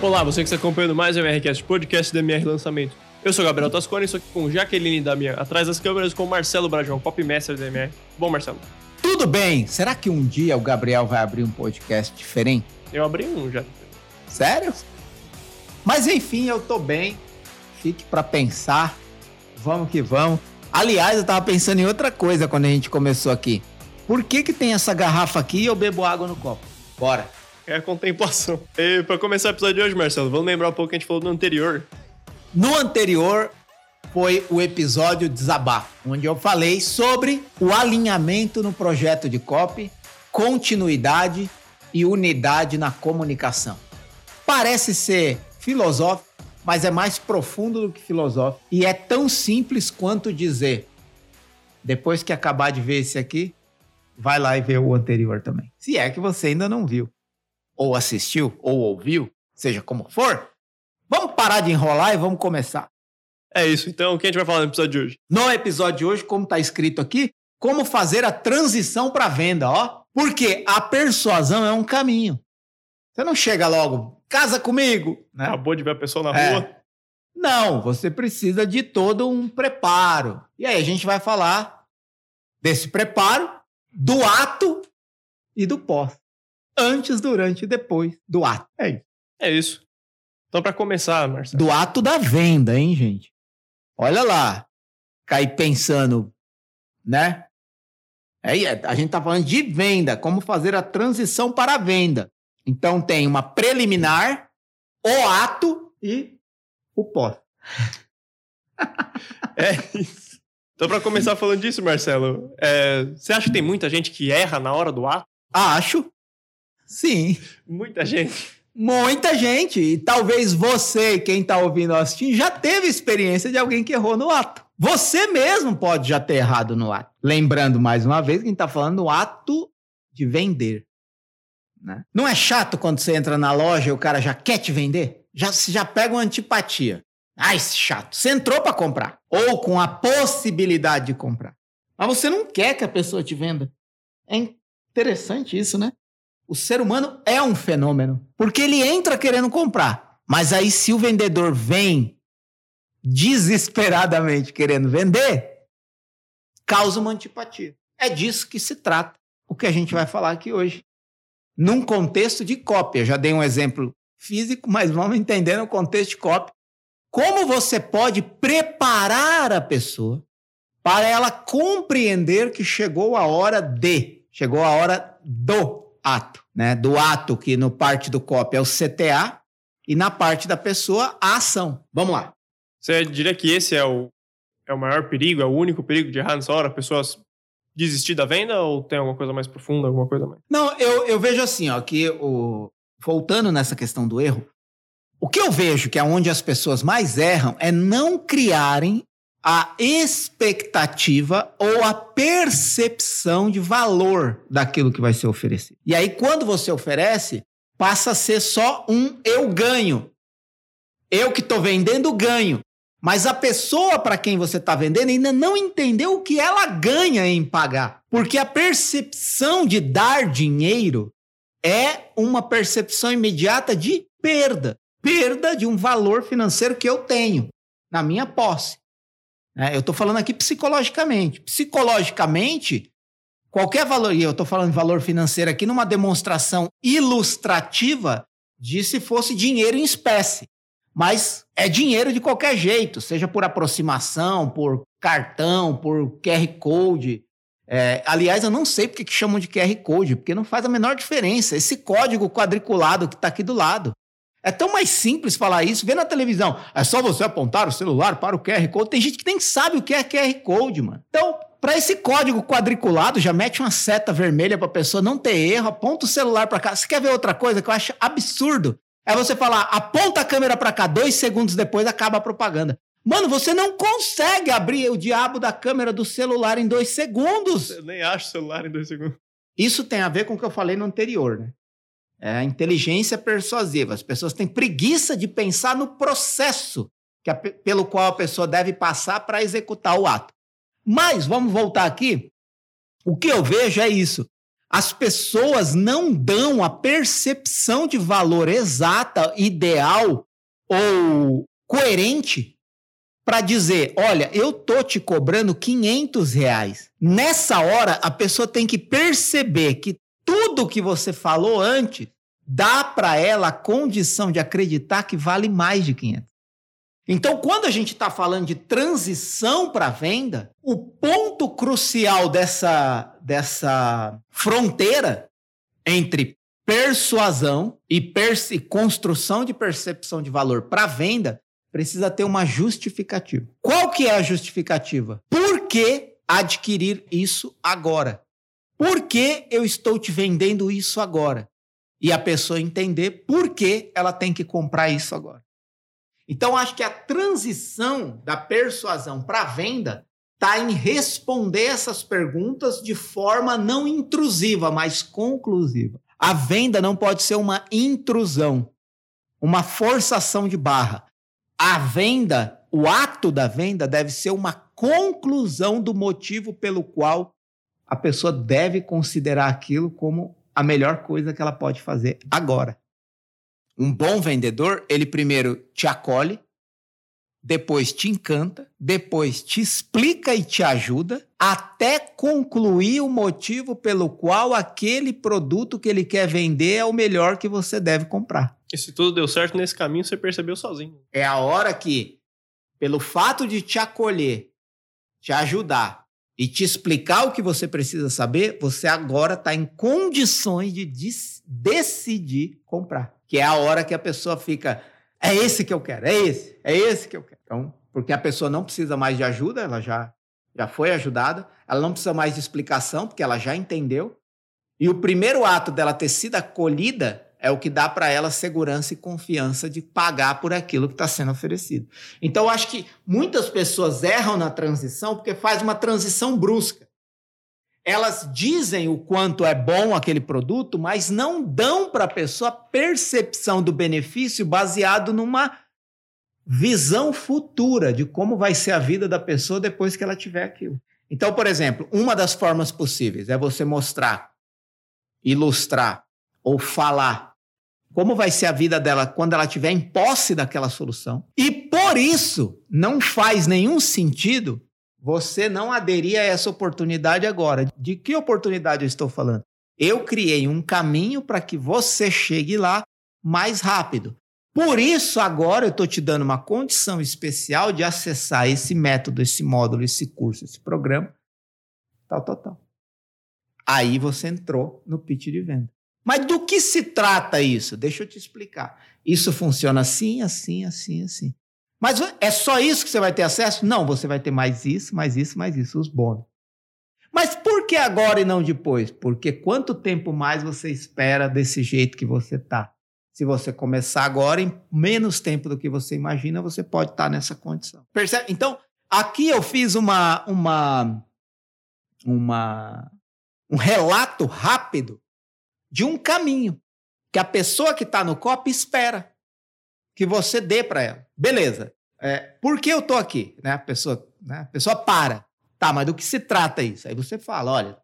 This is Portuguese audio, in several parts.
Olá, você que está acompanhando mais o MRCast, podcast do MR Lançamento. Eu sou o Gabriel Tascone, estou aqui com Jaqueline Damian, atrás das câmeras com Marcelo Brajão, pop mestre do MR. Bom, Marcelo. Tudo bem. Será que um dia o Gabriel vai abrir um podcast diferente? Eu abri um já. Sério? Mas enfim, eu tô bem. Fique para pensar. Vamos que vamos. Aliás, eu tava pensando em outra coisa quando a gente começou aqui. Por que que tem essa garrafa aqui e eu bebo água no copo? Bora. É a contemplação. E para começar o episódio de hoje, Marcelo, vamos lembrar um pouco que a gente falou no anterior. No anterior foi o episódio Desabafo, onde eu falei sobre o alinhamento no projeto de copy, continuidade e unidade na comunicação. Parece ser filosófico, mas é mais profundo do que filosófico e é tão simples quanto dizer: depois que acabar de ver esse aqui, vai lá e vê o anterior também. Se é que você ainda não viu, ou assistiu, ou ouviu, seja como for, vamos parar de enrolar e vamos começar. É isso, então, o que a gente vai falar no episódio de hoje? No episódio de hoje, como está escrito aqui, como fazer a transição para venda, ó. Porque a persuasão é um caminho. Você não chega logo, casa comigo, né? Acabou de ver a pessoa na É. rua. Não, você precisa de todo um preparo. E aí a gente vai falar desse preparo, do ato e do pós. Antes, durante e depois do ato. É isso. É isso. Então, para começar, Marcelo. Do ato da venda, hein, gente? Olha lá. Cair pensando, né? Aí a gente tá falando de venda, como fazer a transição para a venda. Então tem uma preliminar, o ato e o pós. É isso. Então, para começar falando disso, Marcelo, é, você acha que tem muita gente que erra na hora do ato? Acho. Sim. Muita gente. Muita gente. E talvez você, quem está ouvindo ou assistindo, já teve experiência de alguém que errou no ato. Você mesmo pode já ter errado no ato. Lembrando mais uma vez que a gente está falando do ato de vender. né? Não é chato quando você entra na loja e o cara já quer te vender? Já, você já pega uma antipatia. Ah, esse chato. Você entrou para comprar. Ou com a possibilidade de comprar. Mas você não quer que a pessoa te venda. É interessante isso, né? O ser humano é um fenômeno, porque ele entra querendo comprar. Mas aí, se o vendedor vem desesperadamente querendo vender, causa uma antipatia. É disso que se trata o que a gente vai falar aqui hoje. Num contexto de cópia. Já dei um exemplo físico, mas vamos entender no contexto de cópia. Como você pode preparar a pessoa para ela compreender que chegou a hora de, chegou a hora do ato, né? Do ato que no parte do copy é o CTA e na parte da pessoa a ação. Vamos lá. Você diria que esse é o, é o maior perigo, é o único perigo de errar nessa hora? A pessoa desistir da venda ou tem alguma coisa mais profunda, alguma coisa mais? Não, eu, eu vejo assim, ó, que o voltando nessa questão do erro, o que eu vejo que é onde as pessoas mais erram é não criarem a expectativa ou a percepção de valor daquilo que vai ser oferecido. E aí, quando você oferece, passa a ser só um eu ganho. Eu que estou vendendo ganho. Mas a pessoa para quem você está vendendo ainda não entendeu o que ela ganha em pagar. Porque a percepção de dar dinheiro é uma percepção imediata de perda. Perda de um valor financeiro que eu tenho na minha posse. É, eu estou falando aqui psicologicamente. Psicologicamente, qualquer valor, e eu estou falando de valor financeiro aqui numa demonstração ilustrativa de se fosse dinheiro em espécie. Mas é dinheiro de qualquer jeito, seja por aproximação, por cartão, por QR Code. É, aliás, eu não sei porque que chamam de QR Code, porque não faz a menor diferença. Esse código quadriculado que está aqui do lado. É tão mais simples falar isso. Vê na televisão. É só você apontar o celular para o QR Code. Tem gente que nem sabe o que é QR Code, mano. Então, para esse código quadriculado, já mete uma seta vermelha para a pessoa não ter erro, aponta o celular para cá. Você quer ver outra coisa que eu acho absurdo? É você falar, aponta a câmera para cá, dois segundos depois acaba a propaganda. Mano, você não consegue abrir o diabo da câmera do celular em dois segundos. Eu nem acho o celular em dois segundos. Isso tem a ver com o que eu falei no anterior, né? É a inteligência persuasiva. As pessoas têm preguiça de pensar no processo que a, pelo qual a pessoa deve passar para executar o ato. Mas, vamos voltar aqui. O que eu vejo é isso. as pessoas não dão a percepção de valor exata, ideal ou coerente para dizer, olha, eu tô te cobrando 500 reais. Nessa hora, a pessoa tem que perceber que tudo que você falou antes dá para ela a condição de acreditar que vale mais de 500. Então, quando a gente está falando de transição para venda, o ponto crucial dessa, dessa fronteira entre persuasão e construção de percepção de valor para venda precisa ter uma justificativa. Qual que é a justificativa? Por que adquirir isso agora? Por que eu estou te vendendo isso agora? E a pessoa entender por que ela tem que comprar isso agora. Então, acho que a transição da persuasão para a venda está em responder essas perguntas de forma não intrusiva, mas conclusiva. A venda não pode ser uma intrusão, uma forçação de barra. A venda, o ato da venda, deve ser uma conclusão do motivo pelo qual a pessoa deve considerar aquilo como a melhor coisa que ela pode fazer agora. Um bom vendedor, ele primeiro te acolhe, depois te encanta, depois te explica e te ajuda, até concluir o motivo pelo qual aquele produto que ele quer vender é o melhor que você deve comprar. E se tudo deu certo nesse caminho, você percebeu sozinho. É a hora que, pelo fato de te acolher, te ajudar e te explicar o que você precisa saber, você agora está em condições de decidir comprar que é a hora que a pessoa fica, é esse que eu quero, é esse, é esse que eu quero. Então, porque a pessoa não precisa mais de ajuda, ela já, já foi ajudada, ela não precisa mais de explicação, porque ela já entendeu. E o primeiro ato dela ter sido acolhida é o que dá para ela segurança e confiança de pagar por aquilo que está sendo oferecido. Então, eu acho que muitas pessoas erram na transição porque faz uma transição brusca elas dizem o quanto é bom aquele produto, mas não dão para a pessoa percepção do benefício baseado numa visão futura de como vai ser a vida da pessoa depois que ela tiver aquilo. Então, por exemplo, uma das formas possíveis é você mostrar, ilustrar ou falar como vai ser a vida dela quando ela tiver em posse daquela solução. E por isso não faz nenhum sentido você não aderir a essa oportunidade agora. De que oportunidade eu estou falando? Eu criei um caminho para que você chegue lá mais rápido. Por isso, agora eu estou te dando uma condição especial de acessar esse método, esse módulo, esse curso, esse programa. Tal, tal, tal. Aí você entrou no pitch de venda. Mas do que se trata isso? Deixa eu te explicar. Isso funciona assim, assim, assim, assim. Mas é só isso que você vai ter acesso? Não, você vai ter mais isso, mais isso, mais isso, os bônus. Mas por que agora e não depois? Porque quanto tempo mais você espera desse jeito que você está? Se você começar agora, em menos tempo do que você imagina, você pode estar tá nessa condição. Percebe? Então, aqui eu fiz uma, uma, uma, um relato rápido de um caminho que a pessoa que está no copo espera que você dê para ela. Beleza. É, por que eu tô aqui? Né? A, pessoa, né? a pessoa para. Tá, mas do que se trata isso? Aí você fala: olha,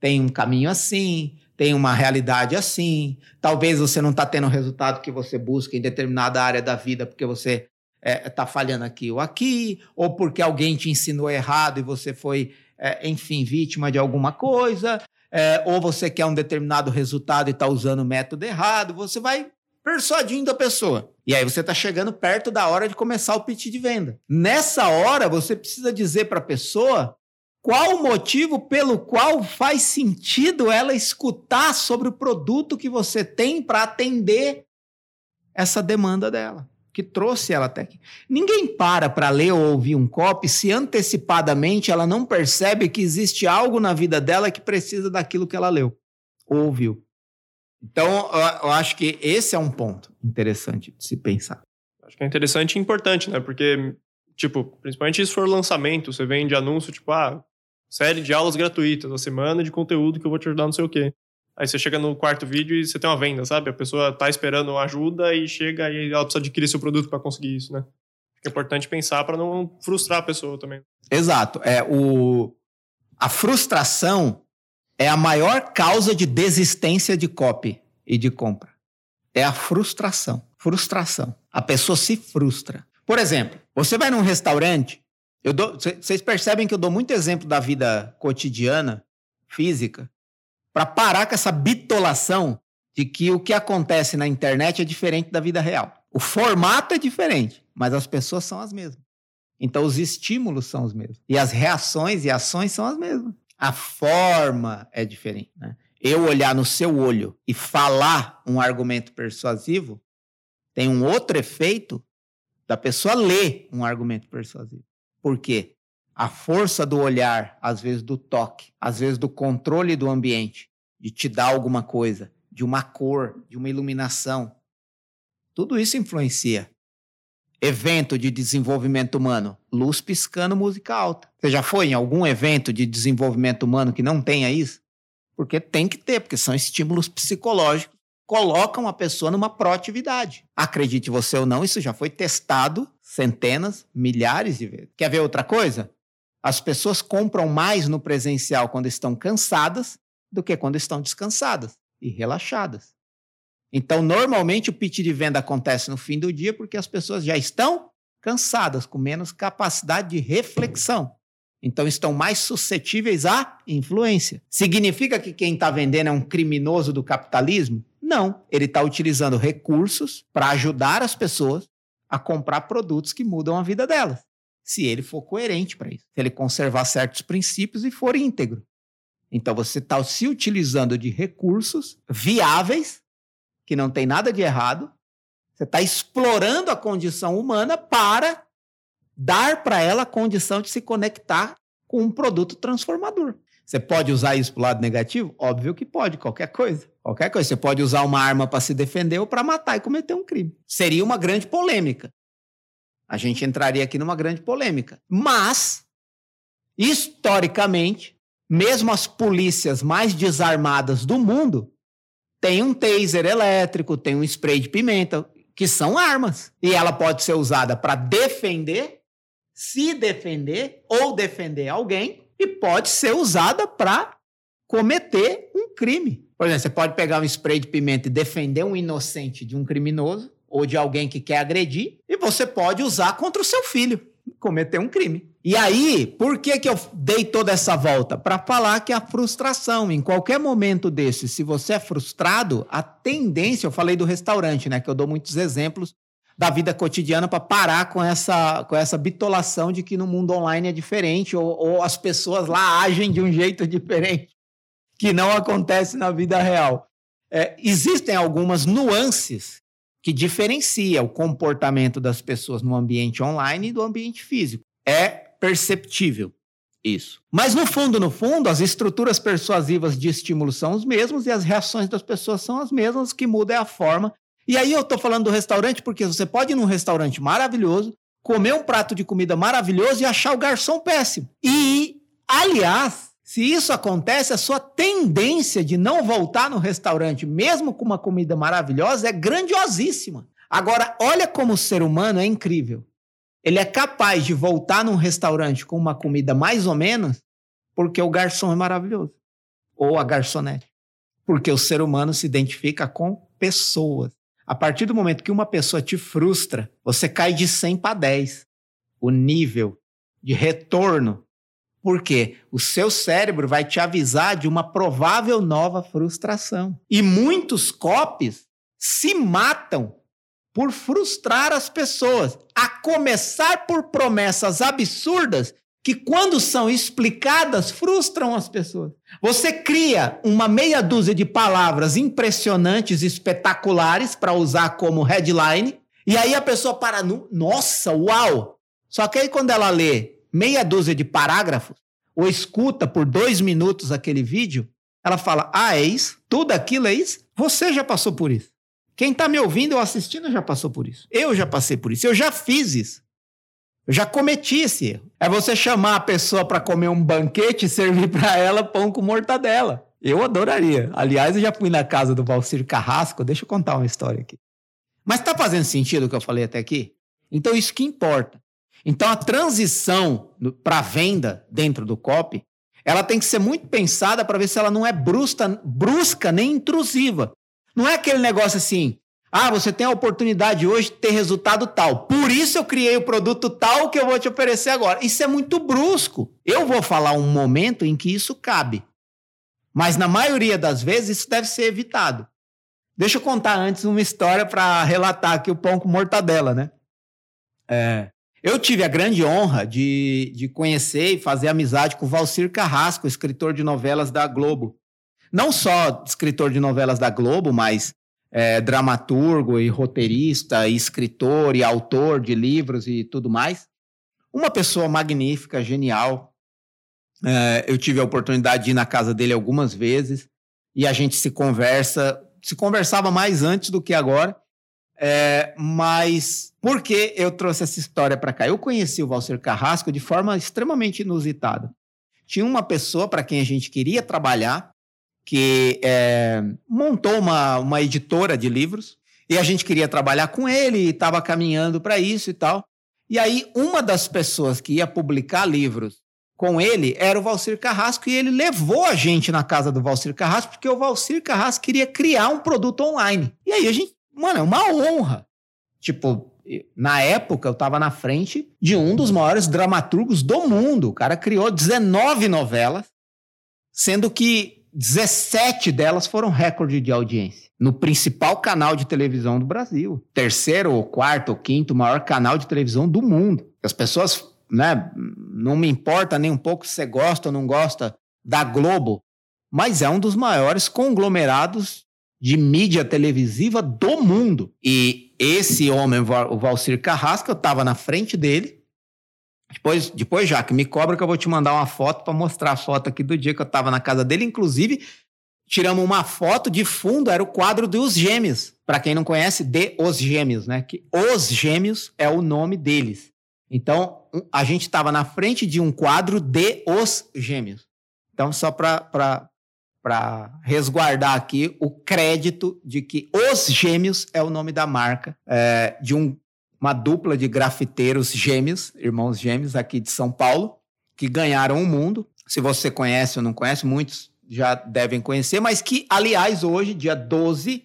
tem um caminho assim, tem uma realidade assim. Talvez você não está tendo o resultado que você busca em determinada área da vida porque você está é, tá falhando aqui ou aqui, ou porque alguém te ensinou errado e você foi, é, enfim, vítima de alguma coisa, é, ou você quer um determinado resultado e está usando o método errado. Você vai persuadindo a pessoa. E aí você está chegando perto da hora de começar o pitch de venda. Nessa hora, você precisa dizer para a pessoa qual o motivo pelo qual faz sentido ela escutar sobre o produto que você tem para atender essa demanda dela, que trouxe ela até aqui. Ninguém para para ler ou ouvir um copy se antecipadamente ela não percebe que existe algo na vida dela que precisa daquilo que ela leu ou ouviu. Então, eu acho que esse é um ponto interessante de se pensar. Acho que é interessante e importante, né? Porque, tipo, principalmente se for lançamento, você vende anúncio, tipo, ah, série de aulas gratuitas, uma semana de conteúdo que eu vou te ajudar não sei o quê. Aí você chega no quarto vídeo e você tem uma venda, sabe? A pessoa tá esperando ajuda e chega e ela precisa adquirir seu produto para conseguir isso, né? É importante pensar para não frustrar a pessoa também. Exato. É o a frustração é a maior causa de desistência de copy e de compra. É a frustração. Frustração. A pessoa se frustra. Por exemplo, você vai num restaurante, vocês percebem que eu dou muito exemplo da vida cotidiana, física, para parar com essa bitolação de que o que acontece na internet é diferente da vida real. O formato é diferente, mas as pessoas são as mesmas. Então os estímulos são os mesmos. E as reações e ações são as mesmas. A forma é diferente. Né? Eu olhar no seu olho e falar um argumento persuasivo tem um outro efeito da pessoa ler um argumento persuasivo. Por quê? A força do olhar, às vezes do toque, às vezes do controle do ambiente, de te dar alguma coisa, de uma cor, de uma iluminação. Tudo isso influencia. Evento de desenvolvimento humano, luz piscando, música alta. Você já foi em algum evento de desenvolvimento humano que não tenha isso? Porque tem que ter, porque são estímulos psicológicos colocam a pessoa numa proatividade. Acredite você ou não, isso já foi testado centenas, milhares de vezes. Quer ver outra coisa? As pessoas compram mais no presencial quando estão cansadas do que quando estão descansadas e relaxadas. Então, normalmente o pitch de venda acontece no fim do dia porque as pessoas já estão cansadas, com menos capacidade de reflexão. Então, estão mais suscetíveis à influência. Significa que quem está vendendo é um criminoso do capitalismo? Não. Ele está utilizando recursos para ajudar as pessoas a comprar produtos que mudam a vida delas. Se ele for coerente para isso. Se ele conservar certos princípios e for íntegro. Então você está se utilizando de recursos viáveis, que não tem nada de errado. Você está explorando a condição humana para dar para ela a condição de se conectar com um produto transformador. Você pode usar isso para o lado negativo? Óbvio que pode, qualquer coisa. Qualquer coisa. Você pode usar uma arma para se defender ou para matar e cometer um crime. Seria uma grande polêmica. A gente entraria aqui numa grande polêmica. Mas, historicamente, mesmo as polícias mais desarmadas do mundo têm um taser elétrico, tem um spray de pimenta, que são armas. E ela pode ser usada para defender, se defender ou defender alguém, e pode ser usada para cometer um crime. Por exemplo, você pode pegar um spray de pimenta e defender um inocente de um criminoso ou de alguém que quer agredir, e você pode usar contra o seu filho, cometer um crime. E aí, por que, que eu dei toda essa volta? Para falar que a frustração, em qualquer momento desse, se você é frustrado, a tendência, eu falei do restaurante, né? Que eu dou muitos exemplos da vida cotidiana para parar com essa, com essa bitolação de que no mundo online é diferente ou, ou as pessoas lá agem de um jeito diferente que não acontece na vida real. É, existem algumas nuances que diferenciam o comportamento das pessoas no ambiente online e do ambiente físico. É perceptível isso. Mas no fundo, no fundo, as estruturas persuasivas de estímulo são os mesmos e as reações das pessoas são as mesmas, que muda é a forma. E aí eu estou falando do restaurante porque você pode ir num restaurante maravilhoso, comer um prato de comida maravilhoso e achar o garçom péssimo. E, aliás, se isso acontece, a sua tendência de não voltar no restaurante, mesmo com uma comida maravilhosa, é grandiosíssima. Agora, olha como o ser humano é incrível ele é capaz de voltar num restaurante com uma comida mais ou menos porque o garçom é maravilhoso. Ou a garçonete. Porque o ser humano se identifica com pessoas. A partir do momento que uma pessoa te frustra, você cai de 100 para 10. O nível de retorno. Porque o seu cérebro vai te avisar de uma provável nova frustração. E muitos copes se matam por frustrar as pessoas, a começar por promessas absurdas que, quando são explicadas, frustram as pessoas. Você cria uma meia dúzia de palavras impressionantes, espetaculares, para usar como headline, e aí a pessoa para, no, nossa, uau! Só que aí, quando ela lê meia dúzia de parágrafos, ou escuta por dois minutos aquele vídeo, ela fala: Ah, é isso? Tudo aquilo é isso? Você já passou por isso. Quem está me ouvindo ou assistindo já passou por isso. Eu já passei por isso. Eu já fiz isso. Eu já cometi esse erro. É você chamar a pessoa para comer um banquete e servir para ela pão com mortadela. Eu adoraria. Aliás, eu já fui na casa do Valcir Carrasco. Deixa eu contar uma história aqui. Mas está fazendo sentido o que eu falei até aqui? Então, isso que importa. Então, a transição para venda dentro do COP ela tem que ser muito pensada para ver se ela não é brusca, brusca nem intrusiva. Não é aquele negócio assim, ah, você tem a oportunidade hoje de ter resultado tal. Por isso eu criei o produto tal que eu vou te oferecer agora. Isso é muito brusco. Eu vou falar um momento em que isso cabe. Mas na maioria das vezes isso deve ser evitado. Deixa eu contar antes uma história para relatar aqui o pão com mortadela, né? É, eu tive a grande honra de, de conhecer e fazer amizade com Valcir Carrasco, escritor de novelas da Globo. Não só escritor de novelas da Globo, mas é, dramaturgo e roteirista, e escritor e autor de livros e tudo mais. Uma pessoa magnífica, genial. É, eu tive a oportunidade de ir na casa dele algumas vezes e a gente se conversa, se conversava mais antes do que agora. É, mas por que eu trouxe essa história para cá? Eu conheci o Valcer Carrasco de forma extremamente inusitada. Tinha uma pessoa para quem a gente queria trabalhar que é, montou uma, uma editora de livros e a gente queria trabalhar com ele e estava caminhando para isso e tal. E aí, uma das pessoas que ia publicar livros com ele era o Valcir Carrasco e ele levou a gente na casa do Valcir Carrasco porque o Valcir Carrasco queria criar um produto online. E aí a gente, mano, é uma honra. Tipo, na época eu estava na frente de um dos maiores dramaturgos do mundo. O cara criou 19 novelas, sendo que 17 delas foram recorde de audiência. No principal canal de televisão do Brasil. Terceiro, ou quarto, ou quinto maior canal de televisão do mundo. As pessoas, né, não me importa nem um pouco se você gosta ou não gosta da Globo, mas é um dos maiores conglomerados de mídia televisiva do mundo. E esse homem, o Valcir Carrasco, eu estava na frente dele, depois, depois que me cobra que eu vou te mandar uma foto para mostrar a foto aqui do dia que eu estava na casa dele. Inclusive, tiramos uma foto de fundo, era o quadro dos Gêmeos. Para quem não conhece, de Os Gêmeos, né? Que Os Gêmeos é o nome deles. Então, a gente estava na frente de um quadro de Os Gêmeos. Então, só para resguardar aqui o crédito de que Os Gêmeos é o nome da marca é, de um uma dupla de grafiteiros gêmeos, irmãos gêmeos aqui de São Paulo, que ganharam o mundo. Se você conhece ou não conhece, muitos já devem conhecer, mas que, aliás, hoje, dia 12,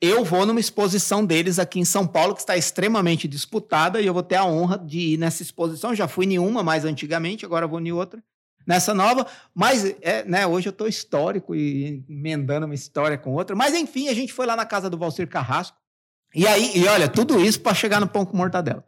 eu vou numa exposição deles aqui em São Paulo, que está extremamente disputada, e eu vou ter a honra de ir nessa exposição. Já fui em uma mais antigamente, agora vou em outra. Nessa nova, mas é, né, hoje eu estou histórico e emendando uma história com outra. Mas enfim, a gente foi lá na casa do Valcir Carrasco, e aí, e olha, tudo isso para chegar no pão com mortadela.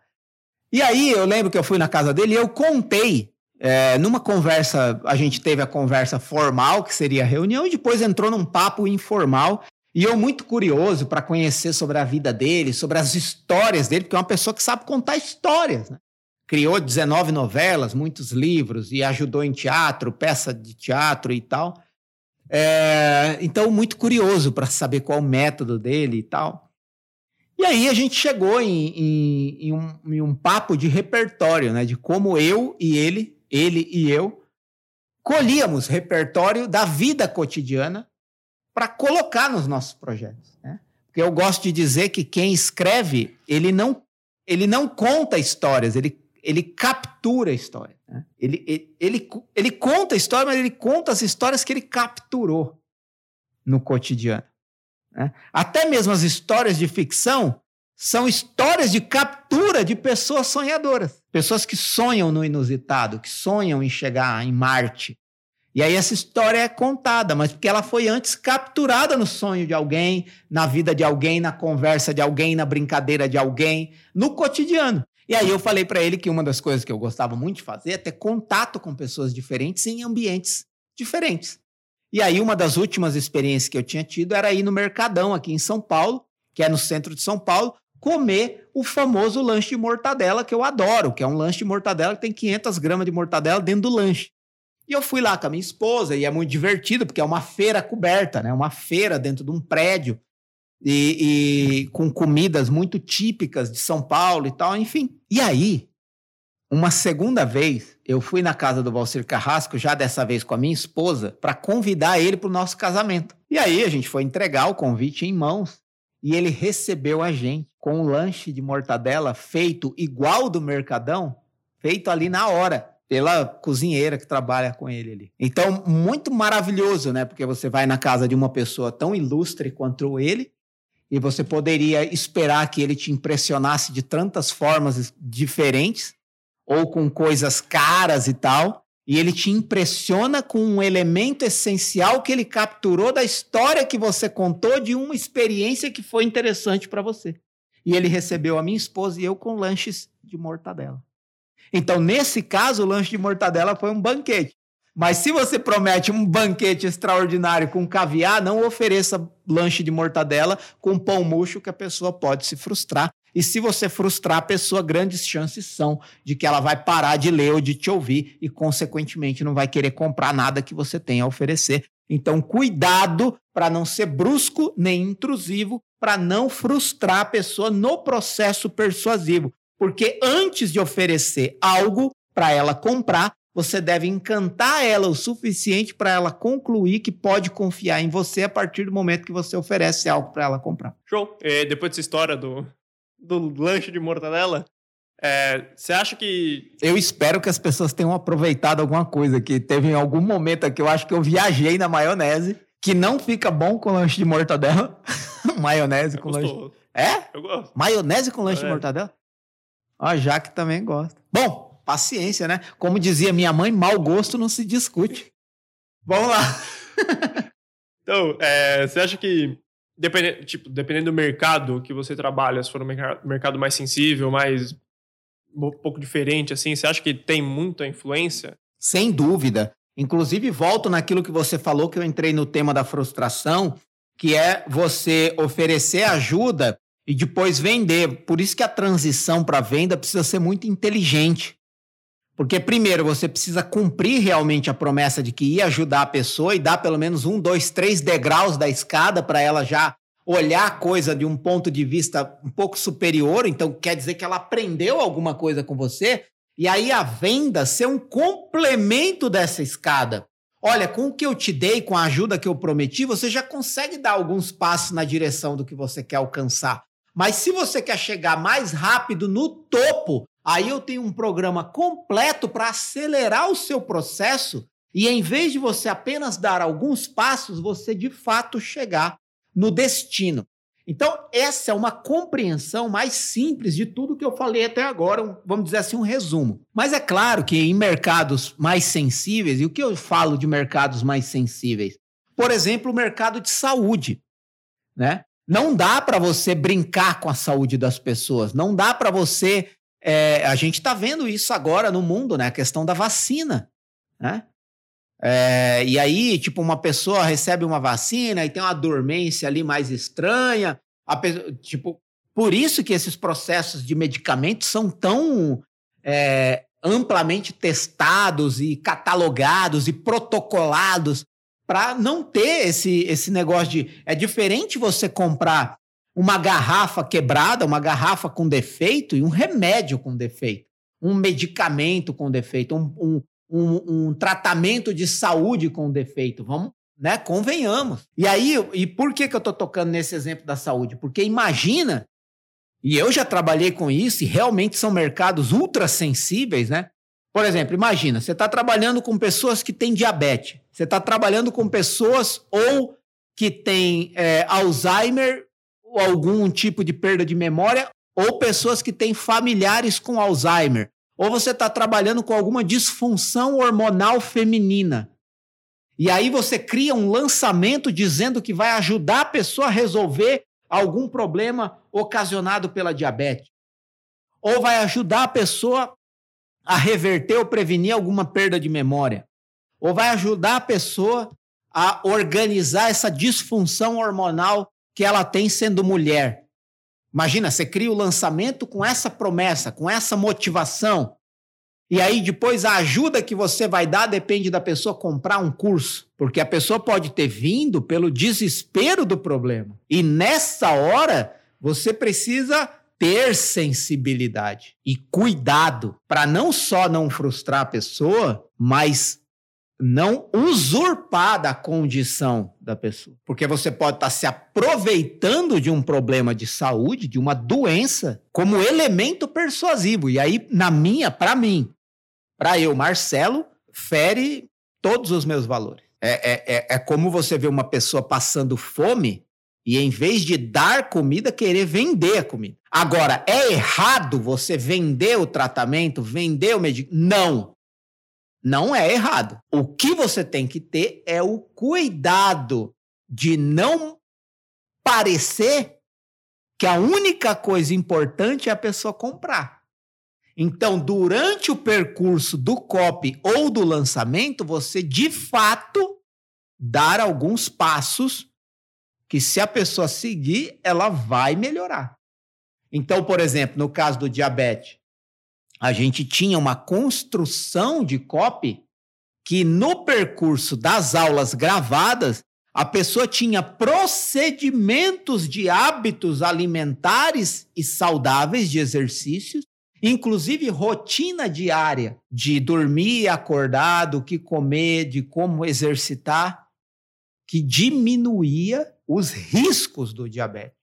E aí eu lembro que eu fui na casa dele e eu contei, é, numa conversa, a gente teve a conversa formal, que seria a reunião, e depois entrou num papo informal. E eu muito curioso para conhecer sobre a vida dele, sobre as histórias dele, porque é uma pessoa que sabe contar histórias. Né? Criou 19 novelas, muitos livros, e ajudou em teatro, peça de teatro e tal. É, então, muito curioso para saber qual o método dele e tal. E aí a gente chegou em, em, em, um, em, um, papo de repertório, né? De como eu e ele, ele e eu, colhíamos repertório da vida cotidiana para colocar nos nossos projetos. Né? Porque eu gosto de dizer que quem escreve, ele não, ele não conta histórias, ele, ele captura a história. Né? Ele, ele, ele, ele conta a história, mas ele conta as histórias que ele capturou no cotidiano. Né? Até mesmo as histórias de ficção são histórias de captura de pessoas sonhadoras. Pessoas que sonham no inusitado, que sonham em chegar em Marte. E aí essa história é contada, mas porque ela foi antes capturada no sonho de alguém, na vida de alguém, na conversa de alguém, na brincadeira de alguém, no cotidiano. E aí eu falei para ele que uma das coisas que eu gostava muito de fazer é ter contato com pessoas diferentes em ambientes diferentes. E aí, uma das últimas experiências que eu tinha tido era ir no Mercadão, aqui em São Paulo, que é no centro de São Paulo, comer o famoso lanche de mortadela, que eu adoro, que é um lanche de mortadela que tem 500 gramas de mortadela dentro do lanche. E eu fui lá com a minha esposa, e é muito divertido, porque é uma feira coberta, né? Uma feira dentro de um prédio, e, e com comidas muito típicas de São Paulo e tal, enfim. E aí, uma segunda vez, eu fui na casa do Valcir Carrasco, já dessa vez com a minha esposa, para convidar ele para o nosso casamento. E aí a gente foi entregar o convite em mãos e ele recebeu a gente com um lanche de mortadela feito igual do Mercadão, feito ali na hora. pela cozinheira que trabalha com ele ali. Então, muito maravilhoso, né? Porque você vai na casa de uma pessoa tão ilustre quanto ele e você poderia esperar que ele te impressionasse de tantas formas diferentes ou com coisas caras e tal. E ele te impressiona com um elemento essencial que ele capturou da história que você contou de uma experiência que foi interessante para você. E ele recebeu a minha esposa e eu com lanches de mortadela. Então, nesse caso, o lanche de mortadela foi um banquete. Mas se você promete um banquete extraordinário com caviar, não ofereça lanche de mortadela com pão murcho que a pessoa pode se frustrar. E se você frustrar a pessoa, grandes chances são de que ela vai parar de ler ou de te ouvir e, consequentemente, não vai querer comprar nada que você tenha a oferecer. Então, cuidado para não ser brusco nem intrusivo, para não frustrar a pessoa no processo persuasivo. Porque antes de oferecer algo para ela comprar, você deve encantar ela o suficiente para ela concluir que pode confiar em você a partir do momento que você oferece algo para ela comprar. Show. E depois dessa história do, do lanche de mortadela, é, você acha que. Eu espero que as pessoas tenham aproveitado alguma coisa, que teve em algum momento que eu acho que eu viajei na maionese, que não fica bom com lanche de mortadela. maionese com lanche. É? Eu gosto. Maionese com lanche é. de mortadela? A Jaque também gosta. Bom, paciência, né? Como dizia minha mãe, mau gosto não se discute. Vamos lá. então, é, você acha que, dependendo, tipo, dependendo do mercado que você trabalha, se for um mercado mais sensível, mais um pouco diferente, assim, você acha que tem muita influência? Sem dúvida. Inclusive, volto naquilo que você falou, que eu entrei no tema da frustração, que é você oferecer ajuda e depois vender. Por isso que a transição para venda precisa ser muito inteligente. Porque, primeiro, você precisa cumprir realmente a promessa de que ia ajudar a pessoa e dar pelo menos um, dois, três degraus da escada para ela já olhar a coisa de um ponto de vista um pouco superior. Então, quer dizer que ela aprendeu alguma coisa com você. E aí a venda ser um complemento dessa escada. Olha, com o que eu te dei, com a ajuda que eu prometi, você já consegue dar alguns passos na direção do que você quer alcançar. Mas se você quer chegar mais rápido no topo, aí eu tenho um programa completo para acelerar o seu processo e em vez de você apenas dar alguns passos, você de fato chegar no destino. Então, essa é uma compreensão mais simples de tudo que eu falei até agora, vamos dizer assim, um resumo. Mas é claro que em mercados mais sensíveis, e o que eu falo de mercados mais sensíveis? Por exemplo, o mercado de saúde, né? Não dá para você brincar com a saúde das pessoas. Não dá para você. É, a gente está vendo isso agora no mundo, né? A questão da vacina. Né? É, e aí, tipo, uma pessoa recebe uma vacina e tem uma dormência ali mais estranha. Pessoa, tipo, por isso que esses processos de medicamentos são tão é, amplamente testados e catalogados e protocolados para não ter esse, esse negócio de. É diferente você comprar uma garrafa quebrada, uma garrafa com defeito e um remédio com defeito, um medicamento com defeito, um, um, um, um tratamento de saúde com defeito. Vamos, né? Convenhamos. E aí, e por que, que eu estou tocando nesse exemplo da saúde? Porque imagina, e eu já trabalhei com isso, e realmente são mercados ultra sensíveis, né? Por exemplo, imagina, você está trabalhando com pessoas que têm diabetes, você está trabalhando com pessoas ou que têm é, Alzheimer algum tipo de perda de memória, ou pessoas que têm familiares com Alzheimer, ou você está trabalhando com alguma disfunção hormonal feminina. E aí você cria um lançamento dizendo que vai ajudar a pessoa a resolver algum problema ocasionado pela diabetes. Ou vai ajudar a pessoa a reverter ou prevenir alguma perda de memória. Ou vai ajudar a pessoa a organizar essa disfunção hormonal que ela tem sendo mulher. Imagina, você cria o lançamento com essa promessa, com essa motivação. E aí depois a ajuda que você vai dar depende da pessoa comprar um curso, porque a pessoa pode ter vindo pelo desespero do problema. E nessa hora você precisa ter sensibilidade e cuidado para não só não frustrar a pessoa, mas não usurpar da condição da pessoa. Porque você pode estar se aproveitando de um problema de saúde, de uma doença, como elemento persuasivo. E aí, na minha, para mim, para eu, Marcelo, fere todos os meus valores. É, é, é, é como você vê uma pessoa passando fome e, em vez de dar comida, querer vender a comida. Agora, é errado você vender o tratamento, vender o medicamento? Não. Não é errado. O que você tem que ter é o cuidado de não parecer que a única coisa importante é a pessoa comprar. Então, durante o percurso do copy ou do lançamento, você de fato dar alguns passos que se a pessoa seguir, ela vai melhorar. Então, por exemplo, no caso do diabetes, a gente tinha uma construção de copy que no percurso das aulas gravadas, a pessoa tinha procedimentos de hábitos alimentares e saudáveis de exercícios, inclusive rotina diária de dormir acordado, o que comer, de como exercitar, que diminuía os riscos do diabetes.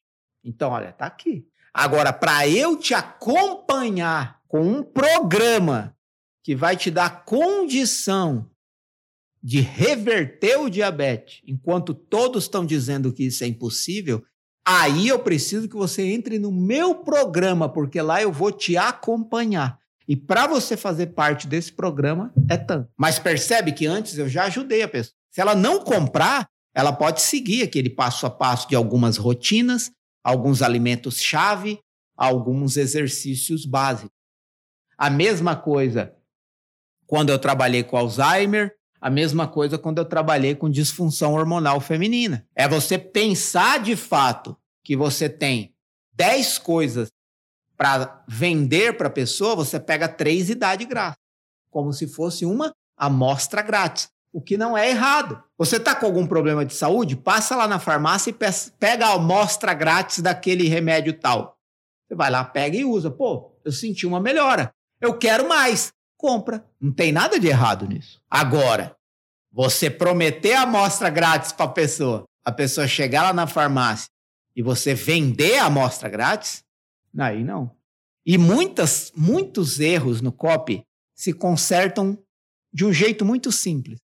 Então, olha, tá aqui. Agora, para eu te acompanhar com um programa que vai te dar condição de reverter o diabetes, enquanto todos estão dizendo que isso é impossível, aí eu preciso que você entre no meu programa, porque lá eu vou te acompanhar. E para você fazer parte desse programa é tanto. Mas percebe que antes eu já ajudei a pessoa. Se ela não comprar, ela pode seguir aquele passo a passo de algumas rotinas, alguns alimentos-chave, alguns exercícios básicos. A mesma coisa quando eu trabalhei com Alzheimer, a mesma coisa quando eu trabalhei com disfunção hormonal feminina. É você pensar de fato que você tem 10 coisas para vender para a pessoa, você pega três e dá de graça. Como se fosse uma amostra grátis. O que não é errado. Você está com algum problema de saúde? Passa lá na farmácia e pega a amostra grátis daquele remédio tal. Você vai lá, pega e usa. Pô, eu senti uma melhora. Eu quero mais compra. Não tem nada de errado nisso. Agora, você prometer a amostra grátis para a pessoa, a pessoa chegar lá na farmácia e você vender a amostra grátis, aí não. E muitas, muitos erros no copy se consertam de um jeito muito simples.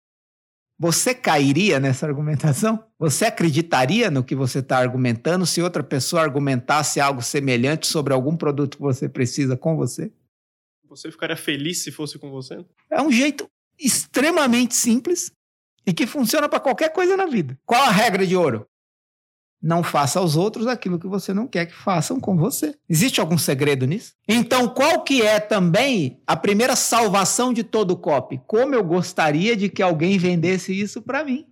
Você cairia nessa argumentação? Você acreditaria no que você está argumentando se outra pessoa argumentasse algo semelhante sobre algum produto que você precisa com você? Você ficaria feliz se fosse com você? É um jeito extremamente simples e que funciona para qualquer coisa na vida. Qual a regra de ouro? Não faça aos outros aquilo que você não quer que façam com você. Existe algum segredo nisso? Então, qual que é também a primeira salvação de todo copy? Como eu gostaria de que alguém vendesse isso para mim?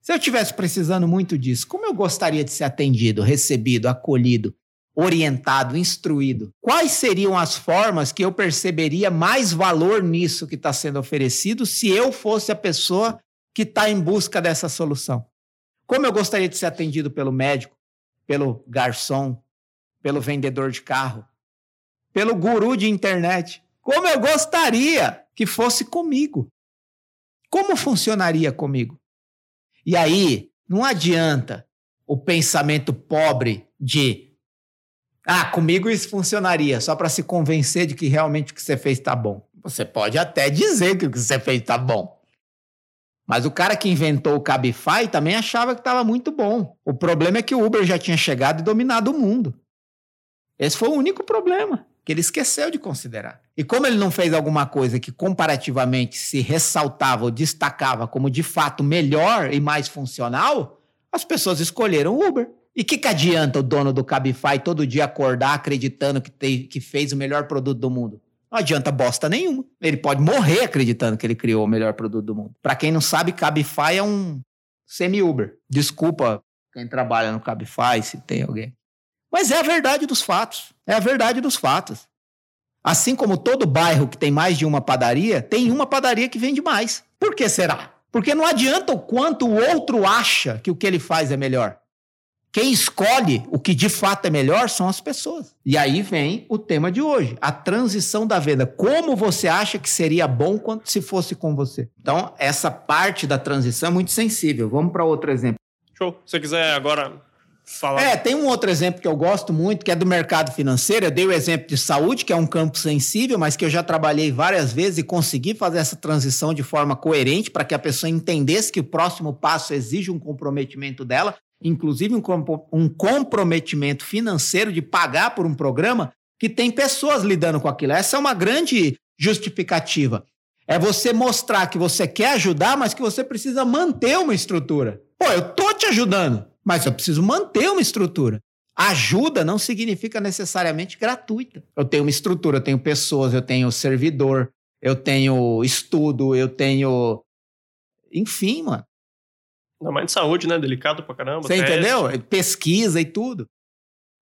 Se eu tivesse precisando muito disso, como eu gostaria de ser atendido, recebido, acolhido, orientado, instruído, quais seriam as formas que eu perceberia mais valor nisso que está sendo oferecido se eu fosse a pessoa que está em busca dessa solução? Como eu gostaria de ser atendido pelo médico, pelo garçom, pelo vendedor de carro, pelo guru de internet? Como eu gostaria que fosse comigo? Como funcionaria comigo? E aí, não adianta o pensamento pobre de ah, comigo isso funcionaria, só para se convencer de que realmente o que você fez está bom. Você pode até dizer que o que você fez está bom. Mas o cara que inventou o Cabify também achava que estava muito bom. O problema é que o Uber já tinha chegado e dominado o mundo. Esse foi o único problema que ele esqueceu de considerar. E como ele não fez alguma coisa que comparativamente se ressaltava ou destacava como de fato melhor e mais funcional, as pessoas escolheram o Uber. E que, que adianta o dono do Cabify todo dia acordar acreditando que, te, que fez o melhor produto do mundo? Não adianta bosta nenhuma. Ele pode morrer acreditando que ele criou o melhor produto do mundo. Para quem não sabe, Cabify é um semi-Uber. Desculpa quem trabalha no Cabify, se tem alguém. Mas é a verdade dos fatos. É a verdade dos fatos. Assim como todo bairro que tem mais de uma padaria, tem uma padaria que vende mais. Por que será? Porque não adianta o quanto o outro acha que o que ele faz é melhor. Quem escolhe o que de fato é melhor são as pessoas. E aí vem o tema de hoje, a transição da venda. Como você acha que seria bom quando se fosse com você? Então, essa parte da transição é muito sensível. Vamos para outro exemplo. Show. Se você quiser agora falar. É, tem um outro exemplo que eu gosto muito, que é do mercado financeiro. Eu dei o exemplo de saúde, que é um campo sensível, mas que eu já trabalhei várias vezes e consegui fazer essa transição de forma coerente para que a pessoa entendesse que o próximo passo exige um comprometimento dela, inclusive um, um comprometimento financeiro de pagar por um programa que tem pessoas lidando com aquilo. Essa é uma grande justificativa. É você mostrar que você quer ajudar, mas que você precisa manter uma estrutura. Pô, eu tô te ajudando, mas eu preciso manter uma estrutura. Ajuda não significa necessariamente gratuita. Eu tenho uma estrutura, eu tenho pessoas, eu tenho servidor, eu tenho estudo, eu tenho. Enfim, mano. Ainda mais de saúde, né? Delicado pra caramba. Você teste. entendeu? Pesquisa e tudo.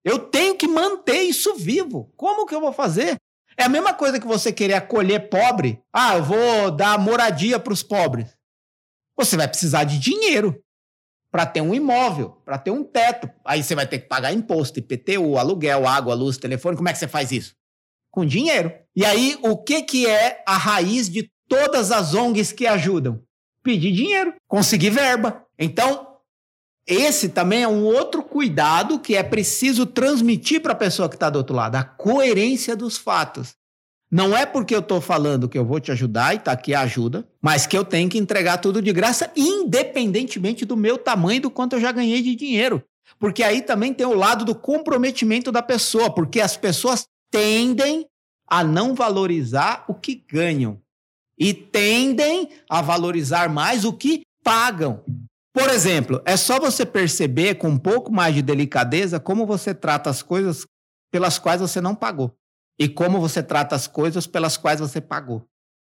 Eu tenho que manter isso vivo. Como que eu vou fazer? É a mesma coisa que você querer acolher pobre. Ah, eu vou dar moradia para os pobres. Você vai precisar de dinheiro para ter um imóvel, para ter um teto. Aí você vai ter que pagar imposto, IPTU, aluguel, água, luz, telefone. Como é que você faz isso? Com dinheiro. E aí, o que, que é a raiz de todas as ONGs que ajudam? Pedir dinheiro, conseguir verba. Então, esse também é um outro cuidado que é preciso transmitir para a pessoa que está do outro lado, a coerência dos fatos. Não é porque eu estou falando que eu vou te ajudar e está aqui a ajuda, mas que eu tenho que entregar tudo de graça, independentemente do meu tamanho e do quanto eu já ganhei de dinheiro. Porque aí também tem o lado do comprometimento da pessoa, porque as pessoas tendem a não valorizar o que ganham e tendem a valorizar mais o que pagam. Por exemplo, é só você perceber com um pouco mais de delicadeza como você trata as coisas pelas quais você não pagou e como você trata as coisas pelas quais você pagou.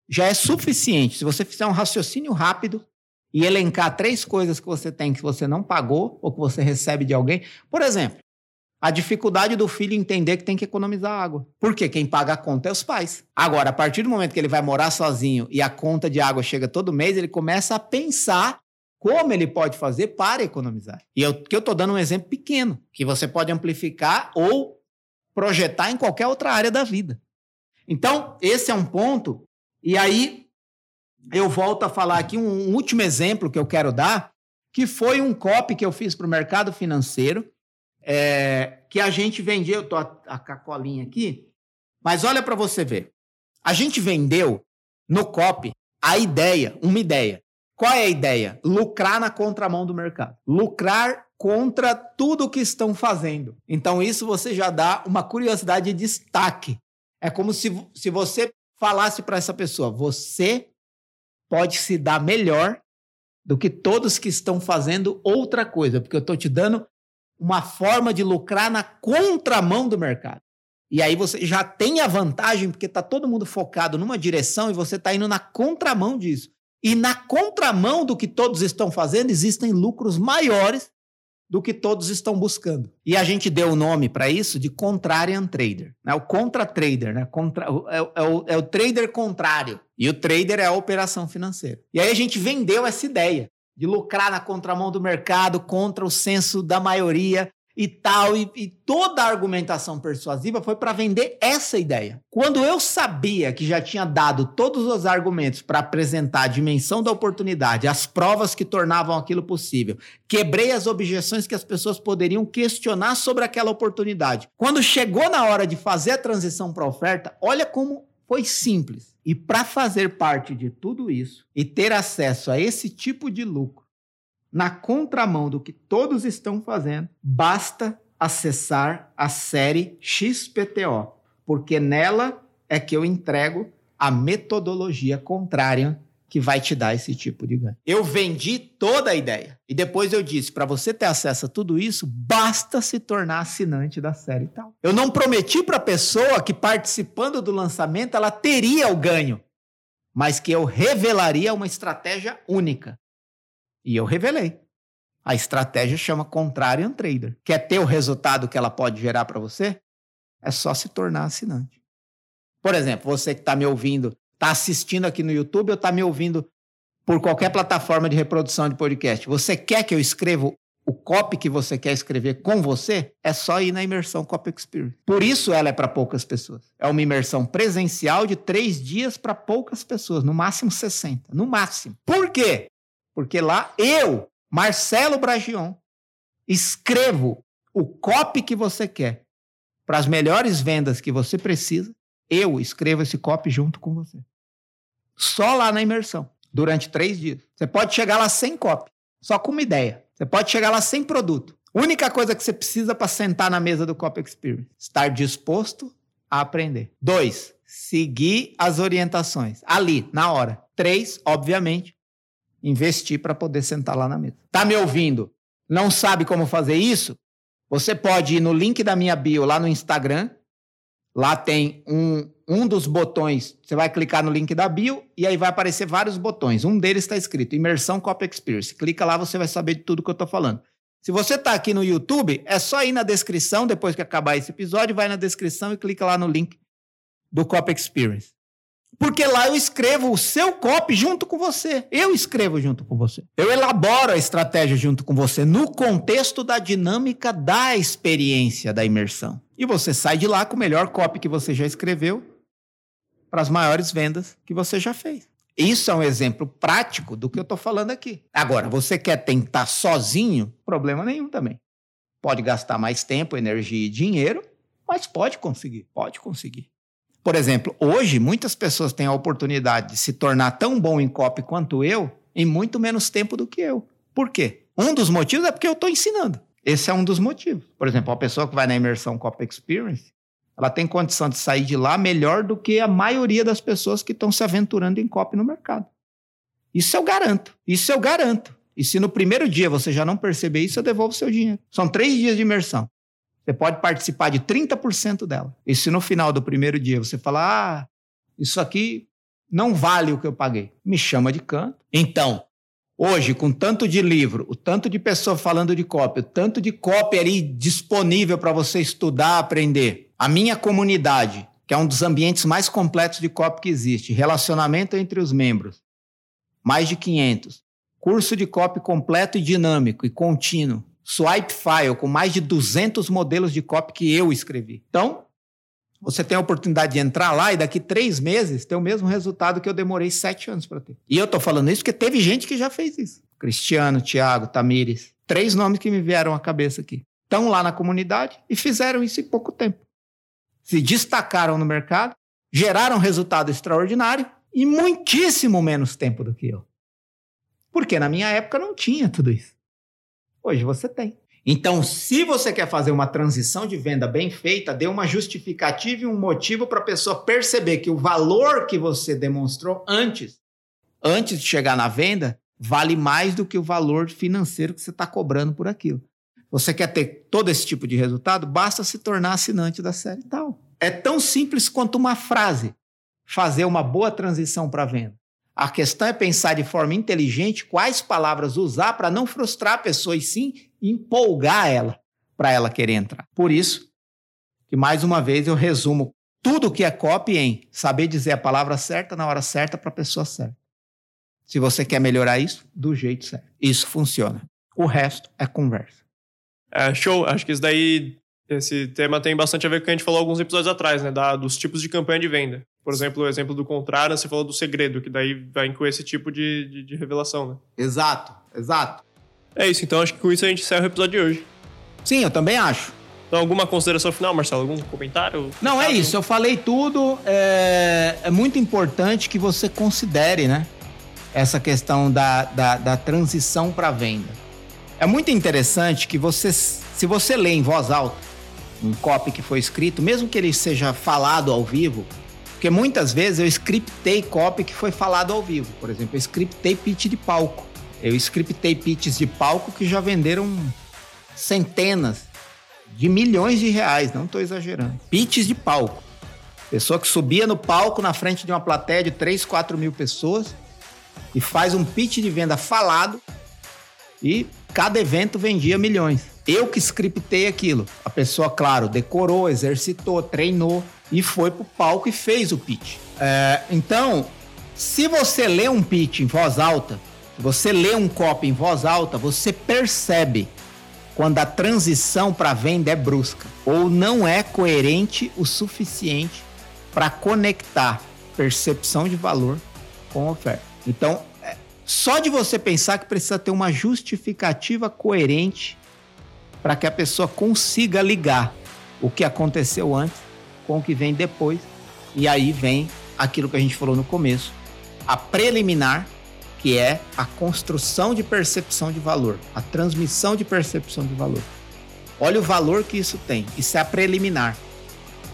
Já é suficiente. Se você fizer um raciocínio rápido e elencar três coisas que você tem que você não pagou ou que você recebe de alguém. Por exemplo, a dificuldade do filho entender que tem que economizar água. Porque quem paga a conta é os pais. Agora, a partir do momento que ele vai morar sozinho e a conta de água chega todo mês, ele começa a pensar como ele pode fazer para economizar. E eu, que eu estou dando um exemplo pequeno, que você pode amplificar ou projetar em qualquer outra área da vida. Então, esse é um ponto. E aí, eu volto a falar aqui um, um último exemplo que eu quero dar, que foi um copy que eu fiz para o mercado financeiro, é, que a gente vendia, eu estou a, a, a colinha aqui, mas olha para você ver. A gente vendeu no copy a ideia, uma ideia. Qual é a ideia? Lucrar na contramão do mercado. Lucrar contra tudo o que estão fazendo. Então, isso você já dá uma curiosidade de destaque. É como se, se você falasse para essa pessoa: você pode se dar melhor do que todos que estão fazendo outra coisa, porque eu estou te dando uma forma de lucrar na contramão do mercado. E aí você já tem a vantagem, porque está todo mundo focado numa direção e você está indo na contramão disso. E na contramão do que todos estão fazendo, existem lucros maiores do que todos estão buscando. E a gente deu o nome para isso de contrarian trader, né? o contra-trader, né? Contra, é, é, o, é o trader contrário. E o trader é a operação financeira. E aí a gente vendeu essa ideia de lucrar na contramão do mercado, contra o senso da maioria, e tal, e, e toda a argumentação persuasiva foi para vender essa ideia. Quando eu sabia que já tinha dado todos os argumentos para apresentar a dimensão da oportunidade, as provas que tornavam aquilo possível, quebrei as objeções que as pessoas poderiam questionar sobre aquela oportunidade. Quando chegou na hora de fazer a transição para oferta, olha como foi simples. E para fazer parte de tudo isso e ter acesso a esse tipo de lucro, na contramão do que todos estão fazendo, basta acessar a série XPTO, porque nela é que eu entrego a metodologia contrária que vai te dar esse tipo de ganho. Eu vendi toda a ideia e depois eu disse, para você ter acesso a tudo isso, basta se tornar assinante da série e tal. Eu não prometi para a pessoa que participando do lançamento ela teria o ganho, mas que eu revelaria uma estratégia única. E eu revelei. A estratégia chama Contrarian Trader. Quer ter o resultado que ela pode gerar para você? É só se tornar assinante. Por exemplo, você que está me ouvindo, está assistindo aqui no YouTube ou está me ouvindo por qualquer plataforma de reprodução de podcast. Você quer que eu escreva o copy que você quer escrever com você? É só ir na imersão Copy Experience. Por isso ela é para poucas pessoas. É uma imersão presencial de três dias para poucas pessoas, no máximo 60. No máximo. Por quê? Porque lá eu, Marcelo Bragion, escrevo o copy que você quer para as melhores vendas que você precisa, eu escrevo esse copy junto com você. Só lá na imersão, durante três dias. Você pode chegar lá sem copy, só com uma ideia. Você pode chegar lá sem produto. Única coisa que você precisa para sentar na mesa do Copy Experience: estar disposto a aprender. Dois, seguir as orientações. Ali, na hora. Três, obviamente, investir para poder sentar lá na mesa. Tá me ouvindo? Não sabe como fazer isso? Você pode ir no link da minha bio lá no Instagram. Lá tem um, um dos botões. Você vai clicar no link da bio e aí vai aparecer vários botões. Um deles está escrito Imersão Copy Experience. Clica lá, você vai saber de tudo que eu estou falando. Se você está aqui no YouTube, é só ir na descrição, depois que acabar esse episódio, vai na descrição e clica lá no link do Copy Experience. Porque lá eu escrevo o seu copy junto com você. Eu escrevo junto com você. Eu elaboro a estratégia junto com você no contexto da dinâmica da experiência da imersão. E você sai de lá com o melhor copy que você já escreveu para as maiores vendas que você já fez. Isso é um exemplo prático do que eu estou falando aqui. Agora, você quer tentar sozinho? Problema nenhum também. Pode gastar mais tempo, energia e dinheiro, mas pode conseguir. Pode conseguir. Por exemplo, hoje muitas pessoas têm a oportunidade de se tornar tão bom em copy quanto eu em muito menos tempo do que eu. Por quê? Um dos motivos é porque eu estou ensinando. Esse é um dos motivos. Por exemplo, a pessoa que vai na imersão Copy Experience, ela tem condição de sair de lá melhor do que a maioria das pessoas que estão se aventurando em copy no mercado. Isso eu garanto. Isso eu garanto. E se no primeiro dia você já não perceber isso, eu devolvo seu dinheiro. São três dias de imersão. Você pode participar de 30% dela. E se no final do primeiro dia você falar, ah, isso aqui não vale o que eu paguei, me chama de canto. Então, hoje, com tanto de livro, o tanto de pessoa falando de cópia, o tanto de cópia ali disponível para você estudar, aprender, a minha comunidade, que é um dos ambientes mais completos de cópia que existe, relacionamento entre os membros, mais de 500, curso de copy completo e dinâmico e contínuo, swipe file com mais de 200 modelos de copy que eu escrevi. Então, você tem a oportunidade de entrar lá e daqui três meses ter o mesmo resultado que eu demorei sete anos para ter. E eu estou falando isso porque teve gente que já fez isso. Cristiano, Tiago, Tamires. Três nomes que me vieram à cabeça aqui. Estão lá na comunidade e fizeram isso em pouco tempo. Se destacaram no mercado, geraram resultado extraordinário em muitíssimo menos tempo do que eu. Porque na minha época não tinha tudo isso. Hoje você tem. Então, se você quer fazer uma transição de venda bem feita, dê uma justificativa e um motivo para a pessoa perceber que o valor que você demonstrou antes, antes de chegar na venda, vale mais do que o valor financeiro que você está cobrando por aquilo. Você quer ter todo esse tipo de resultado? Basta se tornar assinante da série tal. É tão simples quanto uma frase. Fazer uma boa transição para venda. A questão é pensar de forma inteligente quais palavras usar para não frustrar a pessoa e sim empolgar ela para ela querer entrar. Por isso que mais uma vez eu resumo tudo que é copy em saber dizer a palavra certa na hora certa para a pessoa certa. Se você quer melhorar isso, do jeito certo. Isso funciona. O resto é conversa. É, show. Acho que isso daí, esse tema tem bastante a ver com o que a gente falou alguns episódios atrás, né? Da, dos tipos de campanha de venda. Por exemplo, o exemplo do contrário, você falou do segredo, que daí vai incluir esse tipo de, de, de revelação, né? Exato, exato. É isso, então acho que com isso a gente encerra o episódio de hoje. Sim, eu também acho. Então, alguma consideração final, Marcelo? Algum comentário? Não, é isso. Eu falei tudo. É, é muito importante que você considere, né? Essa questão da, da, da transição para venda. É muito interessante que você, se você lê em voz alta um copy que foi escrito, mesmo que ele seja falado ao vivo, porque muitas vezes eu scriptei copy que foi falado ao vivo. Por exemplo, eu scriptei pitch de palco. Eu scriptei pitches de palco que já venderam centenas de milhões de reais, não estou exagerando. Pitches de palco. Pessoa que subia no palco na frente de uma plateia de 3, 4 mil pessoas e faz um pitch de venda falado e cada evento vendia milhões. Eu que scriptei aquilo. A pessoa, claro, decorou, exercitou, treinou e foi pro palco e fez o pitch. É, então, se você lê um pitch em voz alta, você lê um copy em voz alta, você percebe quando a transição para venda é brusca ou não é coerente o suficiente para conectar percepção de valor com oferta. Então, é, só de você pensar que precisa ter uma justificativa coerente para que a pessoa consiga ligar o que aconteceu antes com o que vem depois. E aí vem aquilo que a gente falou no começo, a preliminar, que é a construção de percepção de valor, a transmissão de percepção de valor. Olha o valor que isso tem. Isso é a preliminar.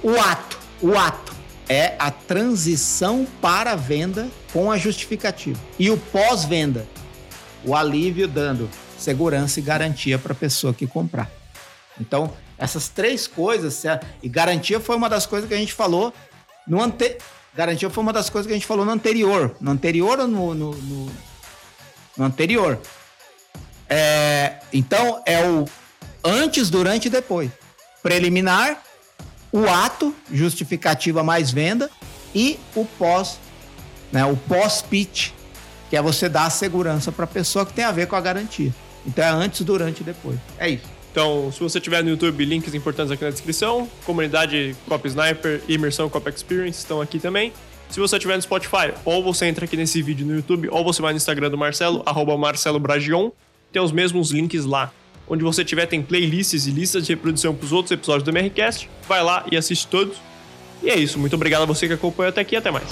O ato, o ato é a transição para a venda com a justificativa. E o pós-venda, o alívio dando segurança e garantia para a pessoa que comprar. Então, essas três coisas, e garantia foi uma das coisas que a gente falou no ante... Garantia foi uma das coisas que a gente falou no anterior. No anterior ou no, no, no, no anterior? É, então, é o antes, durante e depois. Preliminar, o ato, justificativa mais venda, e o pós, né, o pós-pitch, que é você dar a segurança para a pessoa que tem a ver com a garantia. Então é antes, durante e depois. É isso. Então, se você tiver no YouTube, links importantes aqui na descrição. Comunidade Cop Sniper e Imersão Cop Experience estão aqui também. Se você estiver no Spotify, ou você entra aqui nesse vídeo no YouTube, ou você vai no Instagram do Marcelo, arroba Marcelo Bragion, tem os mesmos links lá. Onde você tiver, tem playlists e listas de reprodução para os outros episódios do MRCast. Vai lá e assiste todos. E é isso. Muito obrigado a você que acompanhou até aqui. Até mais.